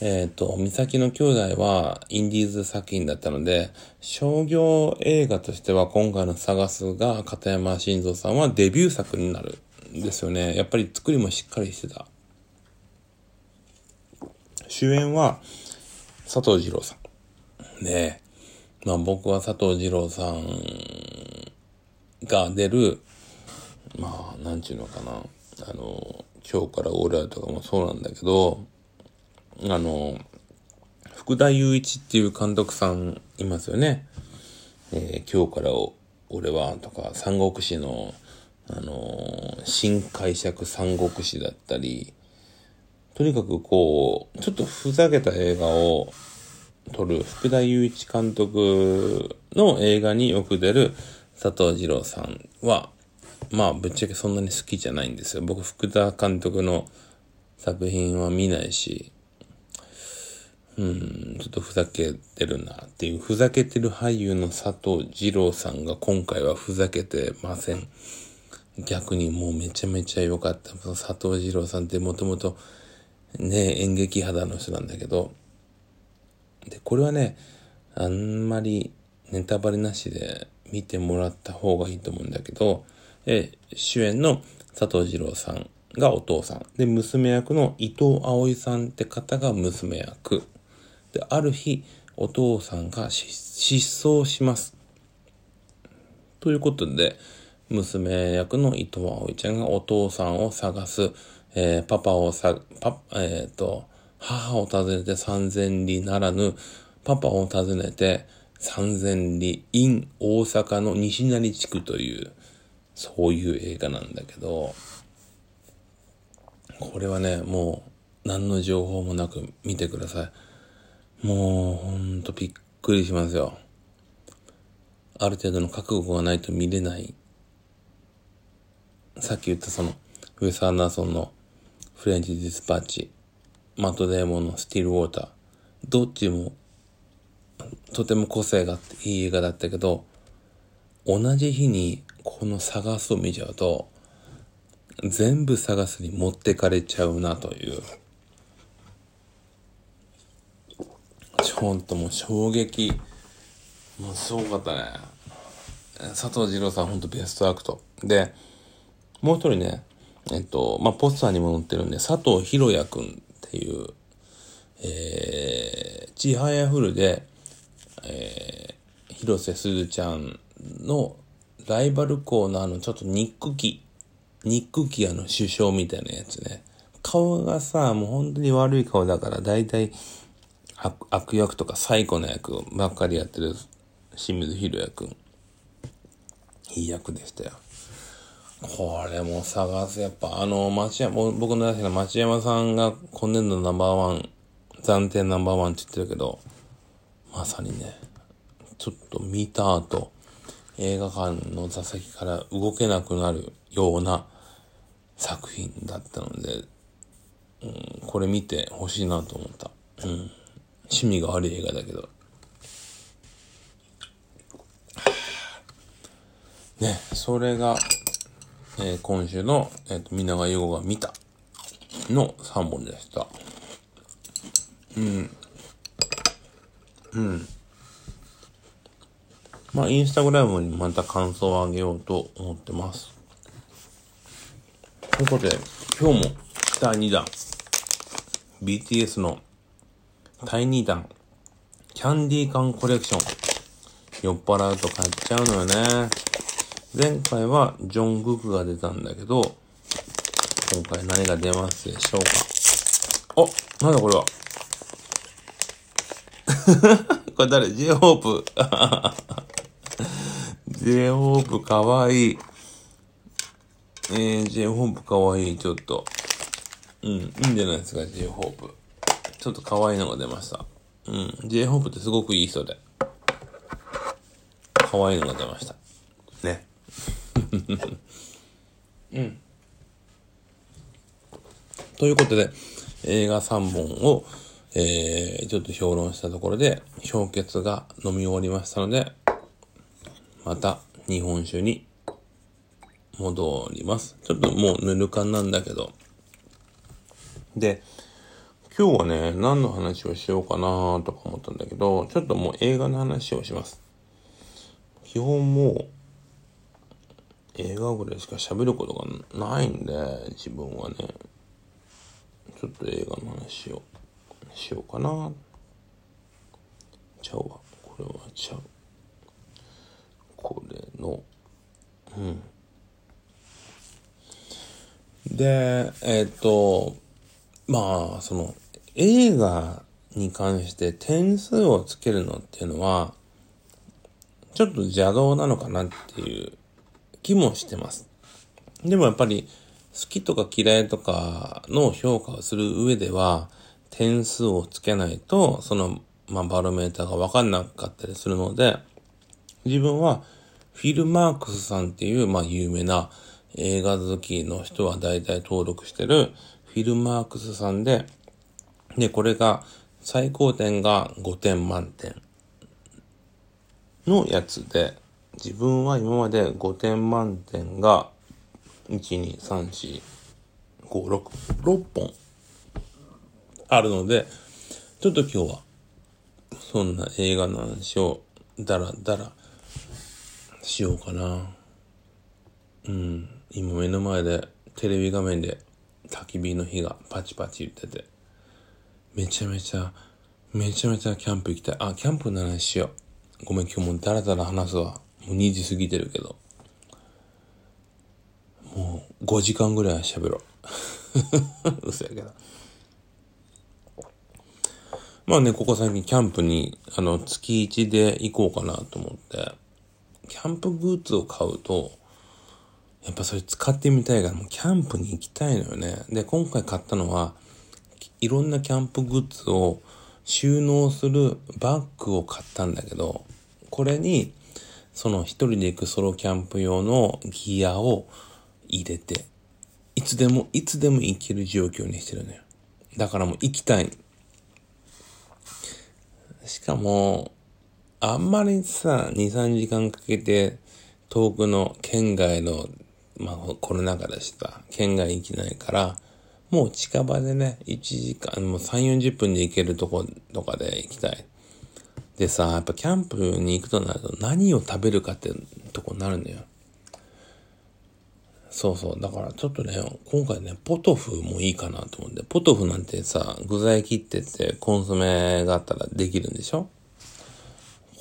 えっ、ー、と、三崎の兄弟はインディーズ作品だったので、商業映画としては今回の探すが片山晋三さんはデビュー作になるんですよね。やっぱり作りもしっかりしてた。主演は佐藤二郎さん。で、まあ僕は佐藤二郎さんが出る、まあ、なんちゅうのかな。あの、今日から俺らとかもそうなんだけど、あの、福田雄一っていう監督さんいますよね。えー、今日から俺はとか、三国志の、あの新解釈三国志だったり、とにかくこう、ちょっとふざけた映画を撮る福田雄一監督の映画によく出る佐藤二郎さんは、まあぶっちゃけそんなに好きじゃないんですよ。僕福田監督の作品は見ないし、うん、ちょっとふざけてるなっていう、ふざけてる俳優の佐藤二郎さんが今回はふざけてません。逆にもうめちゃめちゃ良かった。佐藤二郎さんってもともとね、演劇肌の人なんだけど、で、これはね、あんまりネタバレなしで見てもらった方がいいと思うんだけど、え主演の佐藤二郎さんがお父さん。で、娘役の伊藤葵さんって方が娘役。で、ある日、お父さんが失踪します。ということで、娘役の伊藤葵ちゃんがお父さんを探すえー、パパをさ、パ、えっ、ー、と、母を訪ねて三千里ならぬ、パパを訪ねて三千里 in 大阪の西成地区という、そういう映画なんだけど、これはね、もう何の情報もなく見てください。もうほんとびっくりしますよ。ある程度の覚悟がないと見れない。さっき言ったその、ウェス・アンダーソンのフレンチ・ディスパッチ、マット・デーモンのスティール・ウォーター、どっちもとても個性があっていい映画だったけど、同じ日にこの探すを見ちゃうと、全部探すに持ってかれちゃうなという。ちょっともう衝撃。もうすごかったね。佐藤二郎さんほんとベストアクト。で、もう一人ね、えっと、まあ、ポスターにも載ってるんで、佐藤博也くんっていう、えー、ちはやふるで、えー、広瀬すずちゃんのライバル校のあの、ちょっとニック期、ニック期あの首相みたいなやつね。顔がさ、もう本当に悪い顔だから、だいたい悪役とか最古の役ばっかりやってる清水宏也くん。いい役でしたよ。これも探す。やっぱあの、町山、僕の大好きな町山さんが今年度ナンバーワン、暫定ナンバーワンって言ってるけど、まさにね、ちょっと見た後、映画館の座席から動けなくなるような作品だったので、うん、これ見てほしいなと思った。うん。趣味が悪い映画だけど。ね、それが、えー、今週の、えっ、ー、と、皆川優子が見たの3本でした。うん。うん。まあ、インスタグラムにまた感想をあげようと思ってます。ということで、今日も第2弾、BTS の第2弾、キャンディー缶コレクション。酔っ払うと買っちゃうのよね。前回はジョン・グクが出たんだけど、今回何が出ますでしょうか？あ、なんだこれは？[laughs] これ誰 ?J ホープ。[laughs] J ホープかわいい。えー、J ホープかわいい、ちょっと。うん、いいんじゃないですか、J ホープ。ちょっと可愛いのが出ました。うん、J ホープってすごくいい人で。可愛いのが出ました。[laughs] うん。ということで、映画3本を、えー、ちょっと評論したところで、氷結が飲み終わりましたので、また日本酒に戻ります。ちょっともうぬる感なんだけど。で、今日はね、何の話をしようかなとか思ったんだけど、ちょっともう映画の話をします。基本もう、映画ぐらいしか喋ることがないんで、自分はね、ちょっと映画の話を。しようかな。ちゃうわ。これはちゃう。これの。うん。でえっ、とまあその映画に関して点数をつけるのっていうのはちょっと邪道なのかなっていう気もしてます。でもやっぱり好きとか嫌いとかの評価をする上では点数をつけないと、その、まあ、バロメーターがわかんなかったりするので、自分は、フィルマークスさんっていう、まあ、有名な映画好きの人は大体登録してる、フィルマークスさんで、で、これが、最高点が5点満点のやつで、自分は今まで5点満点が、1、2、3、4、5、6、6本あるので、ちょっと今日は、そんな映画の話をだらだらしようかな。うん。今目の前でテレビ画面で焚き火の火がパチパチ言ってて、めちゃめちゃ、めちゃめちゃキャンプ行きたい。あ、キャンプの話しよう。ごめん、今日もダラダラ話すわ。もう2時過ぎてるけど。もう5時間ぐらい喋ろう。[laughs] 嘘やけど。まあね、ここ最近キャンプに、あの、月1で行こうかなと思って、キャンプグッズを買うと、やっぱそれ使ってみたいから、もうキャンプに行きたいのよね。で、今回買ったのは、いろんなキャンプグッズを収納するバッグを買ったんだけど、これに、その一人で行くソロキャンプ用のギアを入れて、いつでも、いつでも行ける状況にしてるのよ。だからもう行きたい。しかも、あんまりさ、2、3時間かけて遠くの県外の、まあコロナ禍でした。県外行きないから、もう近場でね、1時間、もう3、40分で行けるとことかで行きたい。でさ、やっぱキャンプに行くとなると何を食べるかってとこになるんだよ。そうそう。だからちょっとね、今回ね、ポトフもいいかなと思うんで、ポトフなんてさ、具材切ってってコンソメがあったらできるんでしょ？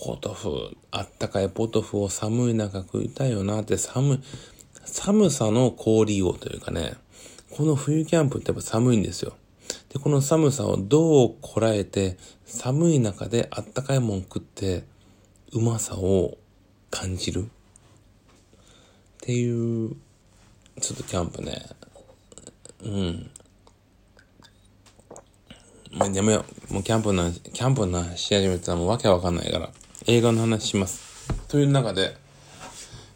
ポトフ、あったかいポトフを寒い中食いたいよなって寒寒さの氷をというかね、この冬キャンプってやっぱ寒いんですよ。で、この寒さをどうこらえて、寒い中であったかいもん食って、うまさを感じるっていうちょっとキャンプね。うん。まあ、やめよう。もうキャンプの、キャンプの話し始めたらもうわけわかんないから、映画の話します。という中で、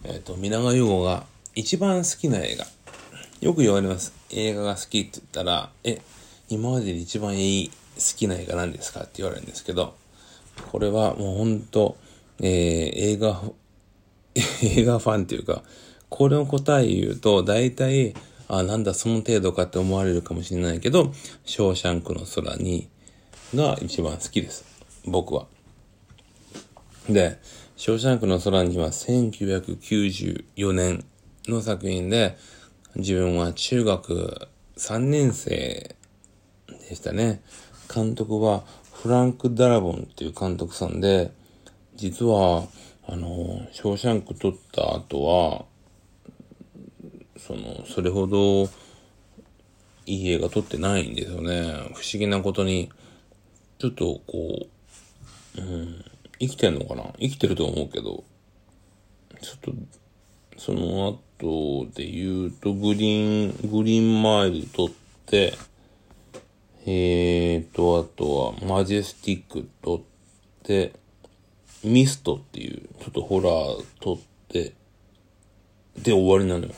えっ、ー、と、皆川優吾が一番好きな映画。よく言われます。映画が好きって言ったら、え、今までで一番いい好きな映画なんですかって言われるんですけど、これはもうほんと、えー、映画、[laughs] 映画ファンっていうか、これの答え言うと、大体、あ、なんだ、その程度かって思われるかもしれないけど、ショーシャンクの空に、が一番好きです。僕は。で、ショーシャンクの空には1994年の作品で、自分は中学3年生でしたね。監督はフランク・ダラボンっていう監督さんで、実は、あの、ショーシャンク撮った後は、その、それほどいい映画撮ってないんですよね。不思議なことに、ちょっとこう、うん、生きてんのかな？生きてると思うけど、ちょっと、その後で言うと、グリーン、グリーンマイル撮って、えーと、あとは、マジェスティック撮って、ミストっていう、ちょっとホラー撮って、で終わりなのよ。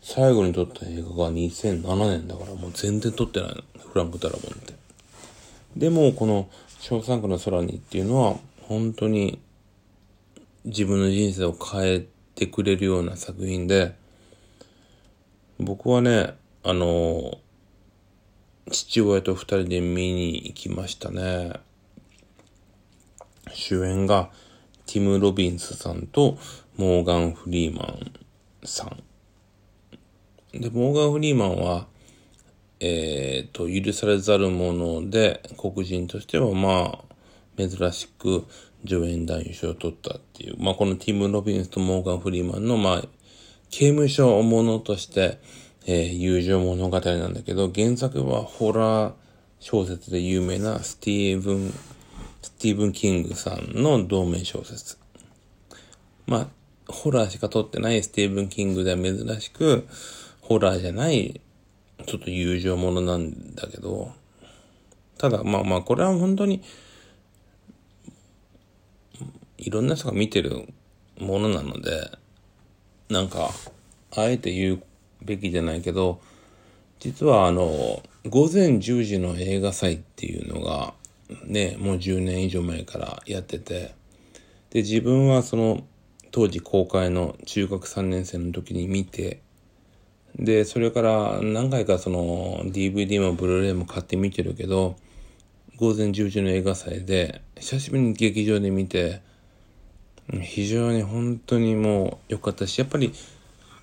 最後に撮った映画が2007年だからもう全然撮ってないの。フランク・ダラボンって。でも、この、ショーサンクの空にっていうのは、本当に自分の人生を変えてくれるような作品で、僕はね、あの、父親と二人で見に行きましたね。主演がティム・ロビンスさんとモーガン・フリーマンさん。で、モーガン・フリーマンは、えっ、ー、と、許されざる者で、黒人としては、まあ、珍しく助演男優賞を取ったっていう、まあ、このティム・ロビンスとモーガン・フリーマンの、まあ、刑務所ものとして、えー、友情物語なんだけど、原作はホラー小説で有名なスティーブン、スティーブン・キングさんの同名小説。まあ、ホラーしか撮ってないスティーブン・キングでは珍しく、ホラーじゃない、ちょっと友情ものなんだけど、ただ、まあまあ、これは本当に、いろんな人が見てるものなので、なんか、あえて言うべきじゃないけど、実はあの、午前10時の映画祭っていうのが、ね、もう10年以上前からやってて、で、自分はその、当時公開の中学3年生の時に見て、で、それから何回かその DVD もブルーレイも買って見てるけど、午前10時の映画祭で、久しぶりに劇場で見て、非常に本当にもう良かったし、やっぱり、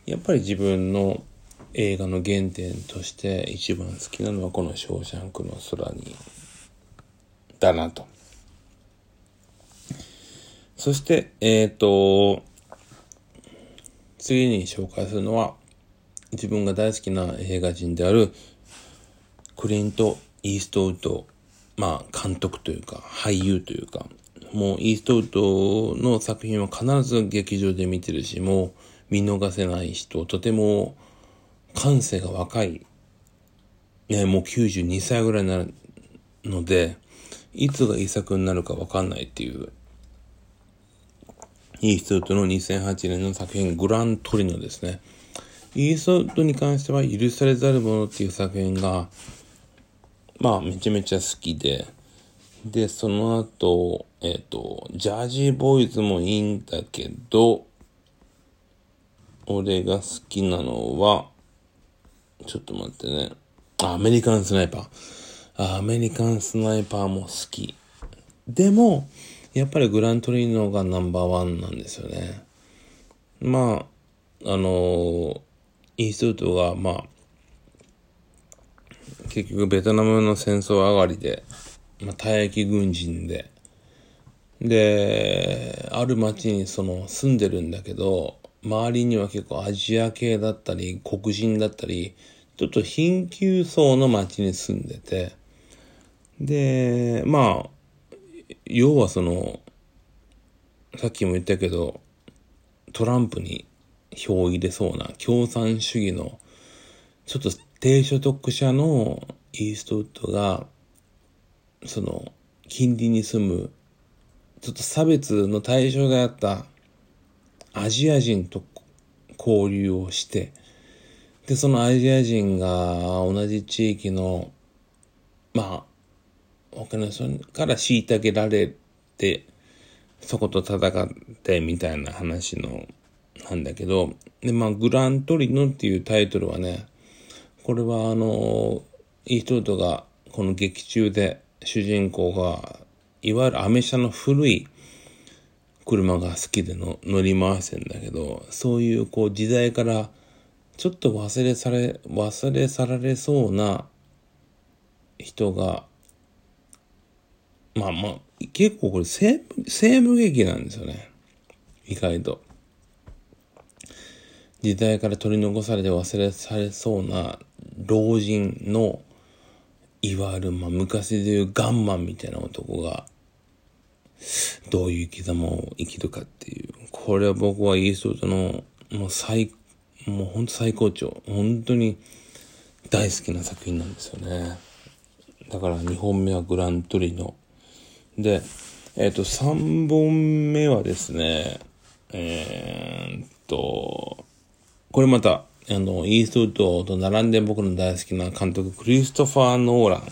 やっぱり自分の映画の原点として一番好きなのはこのショーシャンクの空に、だなと。そして、えっ、ー、と、次に紹介するのは、自分が大好きな映画人であるクリント・イーストウッドまあ、監督というか、俳優というか、もうイーストウッドの作品は必ず劇場で見てるし、もう見逃せない人、とても感性が若い、ね、もう92歳ぐらいになるので、いつが遺作になるかわかんないっていう、イーストウッドの2008年の作品、グラントリノですね。イーストウッドに関しては、許されざるものっていう作品が、まあ、めちゃめちゃ好きで、で、その後、えっ、ー、と、ジャージーボーイズもいいんだけど、俺が好きなのは、ちょっと待ってね。アメリカンスナイパー。アメリカンスナイパーも好き。でも、やっぱりグラントリーノがナンバーワンなんですよね。まあ、あのイーストウッドが、まあ、結局ベトナムの戦争上がりで、まあ、退役軍人で、で、ある町にその住んでるんだけど、周りには結構アジア系だったり、黒人だったり、ちょっと貧窮層の町に住んでて、で、まあ、要はその、さっきも言ったけど、トランプに票を入れそうな共産主義の、ちょっと低所得者のイーストウッドが、その、近隣に住む、ちょっと差別の対象であったアジア人と交流をして、で、そのアジア人が同じ地域の、まあ、他の人から虐げられて、そこと戦ってみたいな話の、なんだけど、で、まあ、グラントリノっていうタイトルはね、これはあの、イーストウッドがこの劇中で主人公が、いわゆるアメ車の古い車が好きでの乗り回してんだけど、そういうこう時代からちょっと忘れされ、忘れ去られそうな人が、まあまあ、結構これ西部、西部劇なんですよね。意外と。時代から取り残されて忘れされそうな老人の、いわゆる、まあ、昔でいうガンマンみたいな男が、どういう生き様を生きるかっていう。これは僕はイーストウッドの、もう最、もう本当最高潮。本当に大好きな作品なんですよね。だから2本目はグラントリノ。で、えっ、ー、と、3本目はですね、えー、っと、これまた、あの、イーストウッドと並んで僕の大好きな監督、クリストファー・ノーラン。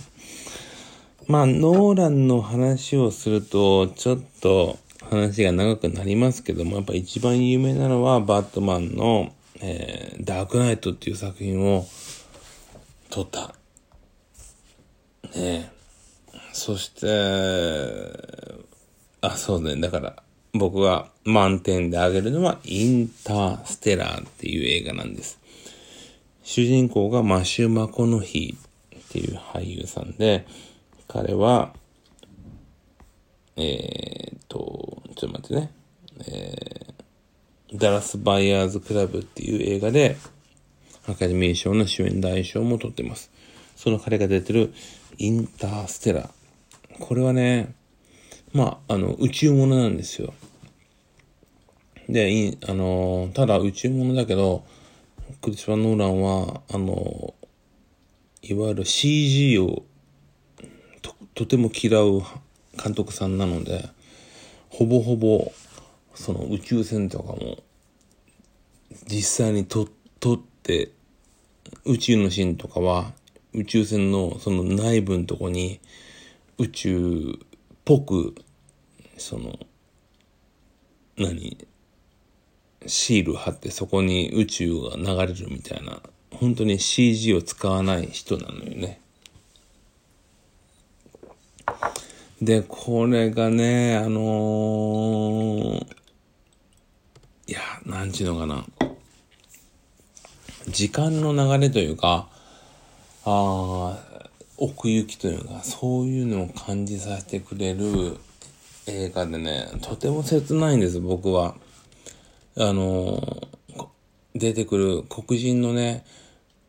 まあ、ノーランの話をすると、ちょっと話が長くなりますけども、やっぱ一番有名なのは、バットマンの、えー、ダークナイトっていう作品を撮った。ねえそして、あ、そうね。だから、僕が満点であげるのは、インターステラーっていう映画なんです。主人公がマシュ・マコノヒーっていう俳優さんで、彼は、えー、っと、ちょっと待ってね。えー、ダラス・バイヤーズ・クラブっていう映画で、アカデミー賞の主演大賞も取ってます。その彼が出てるインターステラー。これはね、まあ、あの、宇宙物なんですよ。で、あの、ただ宇宙物だけど、クリスパー・ノーランは、あの、いわゆる CG をとても嫌う監督さんなので、ほぼほぼ、その宇宙船とかも、実際に撮って、宇宙のシーンとかは、宇宙船のその内部のとこに、宇宙っぽく、その、何、シール貼ってそこに宇宙が流れるみたいな、本当に CG を使わない人なのよね。で、これがね、あのー、いや、なんちゅうのかな。時間の流れというか、ああ、奥行きというか、そういうのを感じさせてくれる映画でね、とても切ないんです、僕は。あの、出てくる黒人のね、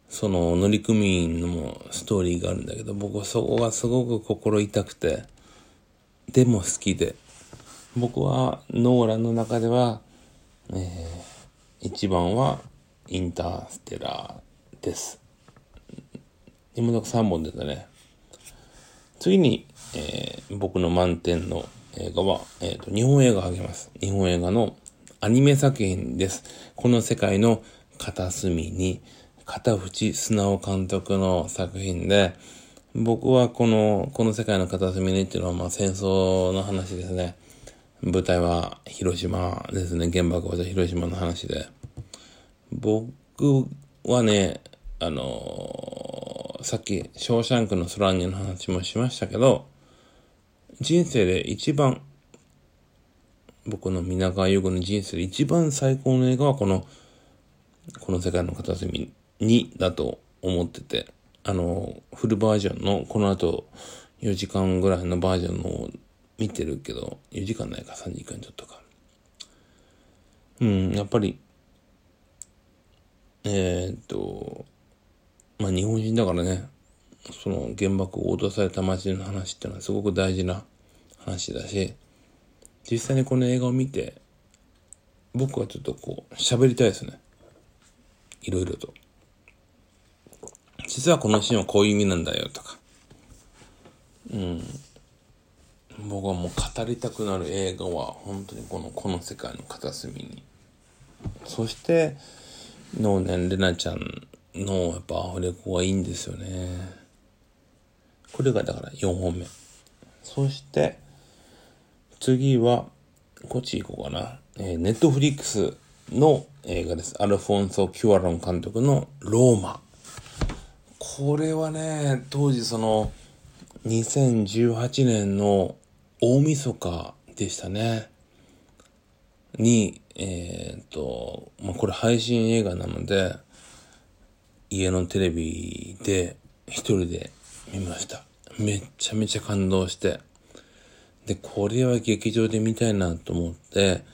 その乗組員のストーリーがあるんだけど、僕はそこがすごく心痛くて、でも好きで、僕はノーランの中では、えー、一番はインターステラーです。今の3本出たね。次に、えー、僕の満点の映画は、えっ、ー、と、日本映画あげます。日本映画のアニメ作品です。この世界の片隅に、片渕素直監督の作品で、僕はこの、この世界の片隅にっていうのは、まあ戦争の話ですね。舞台は広島ですね。原爆は広島の話で。僕はね、あのー、さっき、ショーシャンクの空にの話もしましたけど、人生で一番、僕の皆川優子の人生で一番最高の映画はこの、この世界の片隅にだと思ってて、あの、フルバージョンの、この後4時間ぐらいのバージョンの見てるけど、4時間ないか3時間ちょっとか。うん、やっぱり、えー、っと、まあ日本人だからね、その原爆を落とされた街の話っていうのはすごく大事な話だし、実際にこの映画を見て、僕はちょっとこう、喋りたいですね。いろいろと。実はこのシーンはこういう意味なんだよとか。うん。僕はもう語りたくなる映画は本当にこの、この世界の片隅に。そして、能年レナちゃんのやっぱアフレコがいいんですよね。これがだから4本目。そして、次は、こっち行こうかな。えー、ネットフリックスの映画です。アルフォンソ・キュアロン監督のローマ。これはね、当時その、2018年の大晦日でしたね。に、えっ、と、まあ、これ配信映画なので、家のテレビで一人で見ました。めっちゃめちゃ感動して。で、これは劇場で見たいなと思って、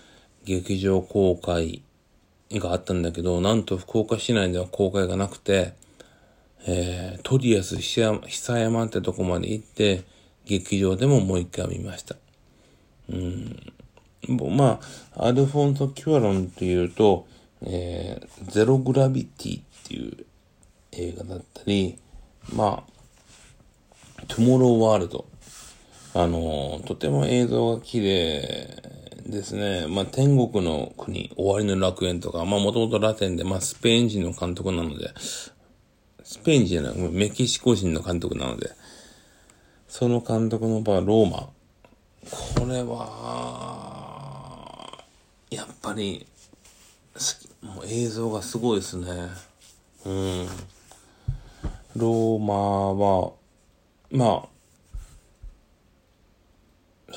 劇場公開があったんだけど、なんと福岡市内では公開がなくて、えー、トリアス久山ってとこまで行って、劇場でももう一回見ました。うん。まあ、アルフォンソ・キュアロンっていうと、えー、ゼログラビティっていう映画だったり、まあ、トゥモローワールド。あの、とても映像が綺麗ですね。まあ、天国の国、終わりの楽園とか、まあ、もともとラテンで、まあ、スペイン人の監督なので、スペイン人じゃない、メキシコ人の監督なので、その監督の場合、ローマ。これは、やっぱり、もう映像がすごいですね。うん。ローマは、まあ、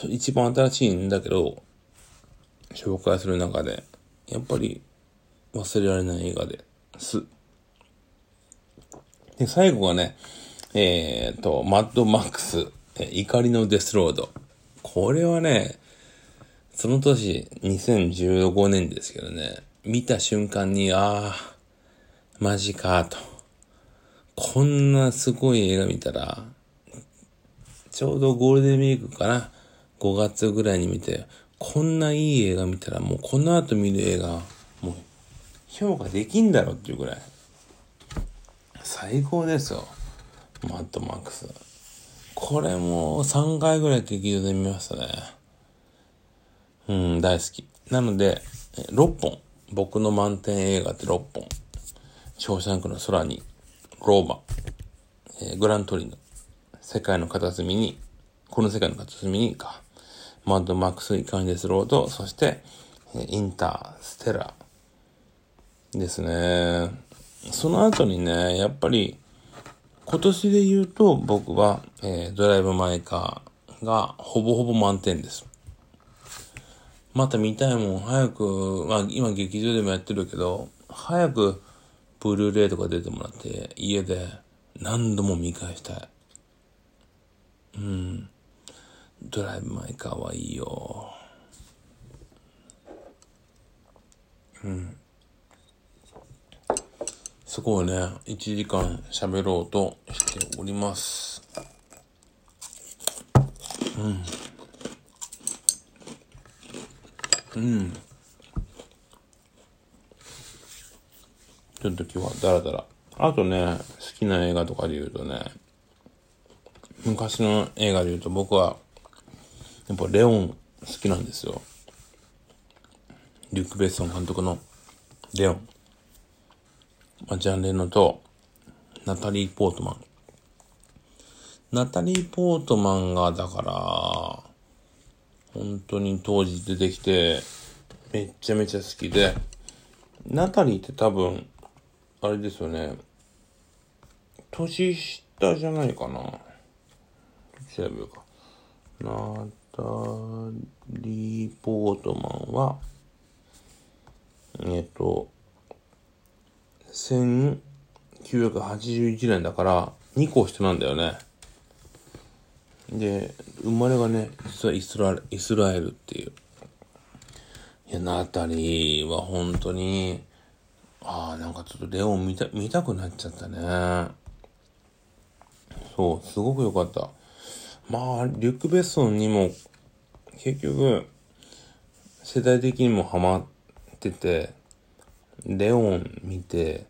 一番新しいんだけど、紹介する中で、やっぱり忘れられない映画です。で、最後がね、えっ、ー、と、マッドマックス、怒りのデスロード。これはね、その年、2015年ですけどね、見た瞬間に、ああ、マジか、と。こんなすごい映画見たら、ちょうどゴールデンウィークかな。5月ぐらいに見て、こんないい映画見たら、もうこの後見る映画、もう評価できんだろっていうぐらい。最高ですよ。マッドマックス。これも3回ぐらい劇場で見ましたね。うん、大好き。なので、6本。僕の満点映画って6本。ショーシャンクの空に、ローマ、えー、グラントリノ、世界の片隅に、この世界の片隅にか、マッドマックス・怒りのデス・ロード、そして、インター・ステラですね。その後にね、やっぱり、今年で言うと僕は、えー、ドライブ・マイ・カーがほぼほぼ満点です。また見たいもん、早く、まあ今劇場でもやってるけど、早くブルーレイとか出てもらって、家で何度も見返したい。うん。ドライブ・マイ・カーはいいよ。うん。そこをね、1時間喋ろうとしております。うん。うん。ちょっと今日はダラダラ。あとね、好きな映画とかで言うとね、昔の映画で言うと僕は、やっぱレオン好きなんですよ。リュック・ベッソン監督のレオン。まあ、ジャン・レノと、ナタリー・ポートマン。ナタリー・ポートマンが、だから、本当に当時出てきて、めっちゃめちゃ好きで、ナタリーって多分、あれですよね、年下じゃないかな。調べようか。ナタリー・ポートマンは、えっと、1981年だから、2個下なんだよね。で、生まれがね、実はイスライスラエルっていう。いや、ナタリーは本当に、ああ、なんかちょっとレオン見た、見たくなっちゃったね。そう、すごく良かった。まあ、リュック・ベッソンにも、結局、世代的にもハマってて、レオン見て、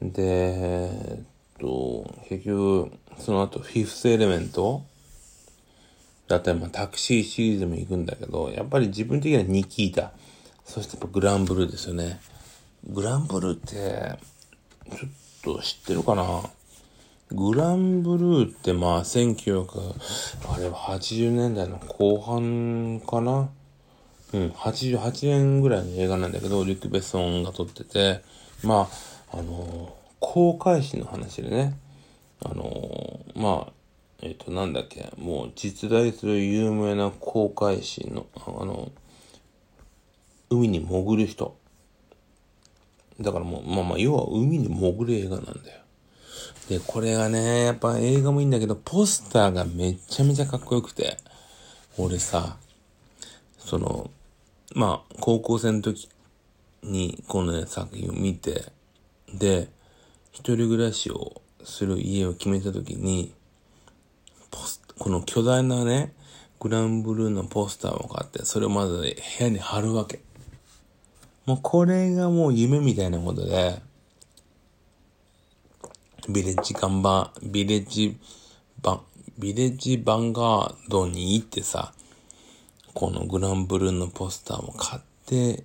で、えっと、結局、その後、フィフスエレメント。だったり、まあ、タクシーシリーズも行くんだけど、やっぱり自分的にはニキータ、そしてやっぱグランブルーですよね。グランブルーって、ちょっと知ってるかな？グランブルーってまあ1900、あれは80年代の後半かな？うん、88年ぐらいの映画なんだけど、リュック・ベッソンが撮ってて、まあ、あの航海士の話でね、あのまあ、えっ、ー、と、なんだっけ、もう実在する有名な航海士の、あの、海に潜る人。だからもう、まあまあ、要は海に潜る映画なんだよ。で、これがね、やっぱ映画もいいんだけど、ポスターがめちゃめちゃかっこよくて、俺さ、その、まあ、高校生の時にこのね、作品を見て、で、一人暮らしをする家を決めた時に、ポス、この巨大なね、グランブルーのポスターを買って、それをまず、ね、部屋に貼るわけ。もうこれがもう夢みたいなことで、ビレッジ看板、ビレッジバンビレッジヴァンガードに行ってさ、このグランブルーのポスターも買って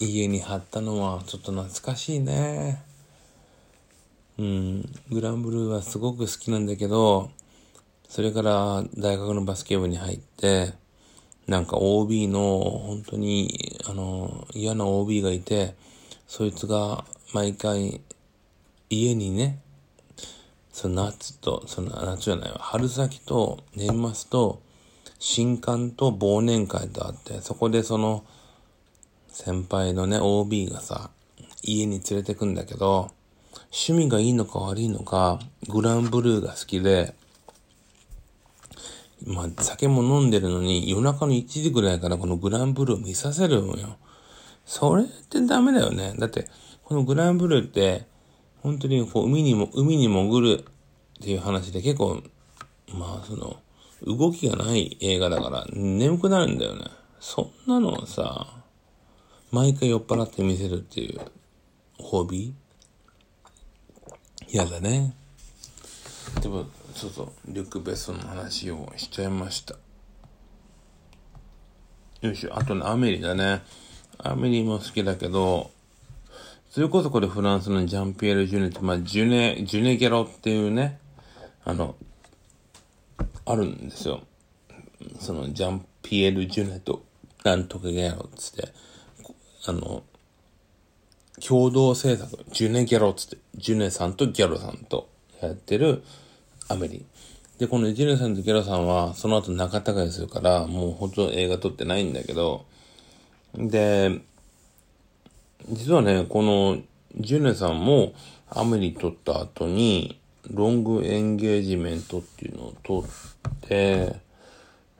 家に貼ったのはちょっと懐かしいね。うん、グランブルーはすごく好きなんだけど、それから大学のバスケ部に入って、なんか OB の本当にあの嫌な OB がいて、そいつが毎回家にね、その夏と、その夏じゃないわ、春先と年末と新刊と忘年会とあって、そこでその先輩のね、OB がさ、家に連れてくんだけど、趣味がいいのか悪いのか、グランブルーが好きで、まあ、酒も飲んでるのに、夜中の1時ぐらいからこのグランブルー見させるのよ。それってダメだよね。だって、このグランブルーって、本当にこう海にも、海に潜るっていう話で結構、まあその、動きがない映画だから眠くなるんだよね。そんなのをさ、毎回酔っ払って見せるっていう、ホビー？嫌だね。でも、そうそう、リュック・ベッソンの話をしちゃいました。よいしょ。あとね、アメリだね。アメリも好きだけど、それこそこれフランスのジャンピエール・ジュネって、まあ、ジュネ、ジュネゲロっていうね、あの、あるんですよ。その、ジャンピエール・ジュネと、なんとかゲロっつって、あの、共同制作、ジュネゲロっつって、ジュネさんとギャロさんとやってるアメリ。で、このジュネさんとギャロさんは、その後仲違いするから、もうほとんど映画撮ってないんだけど、で、実はね、このジュネさんもアメリ撮った後に、ロングエンゲージメントっていうのを撮って、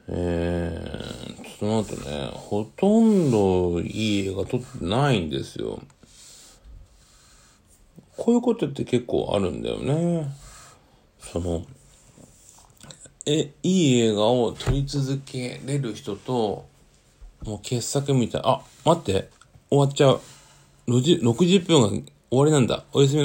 えー、その後ね、ほとんどいい映画撮ってないんですよ。こういうことって結構あるんだよね。その、え、いい映画を撮り続けれる人と、もう傑作みたい。あ、待って。終わっちゃう。60分が終わりなんだ。おやすみな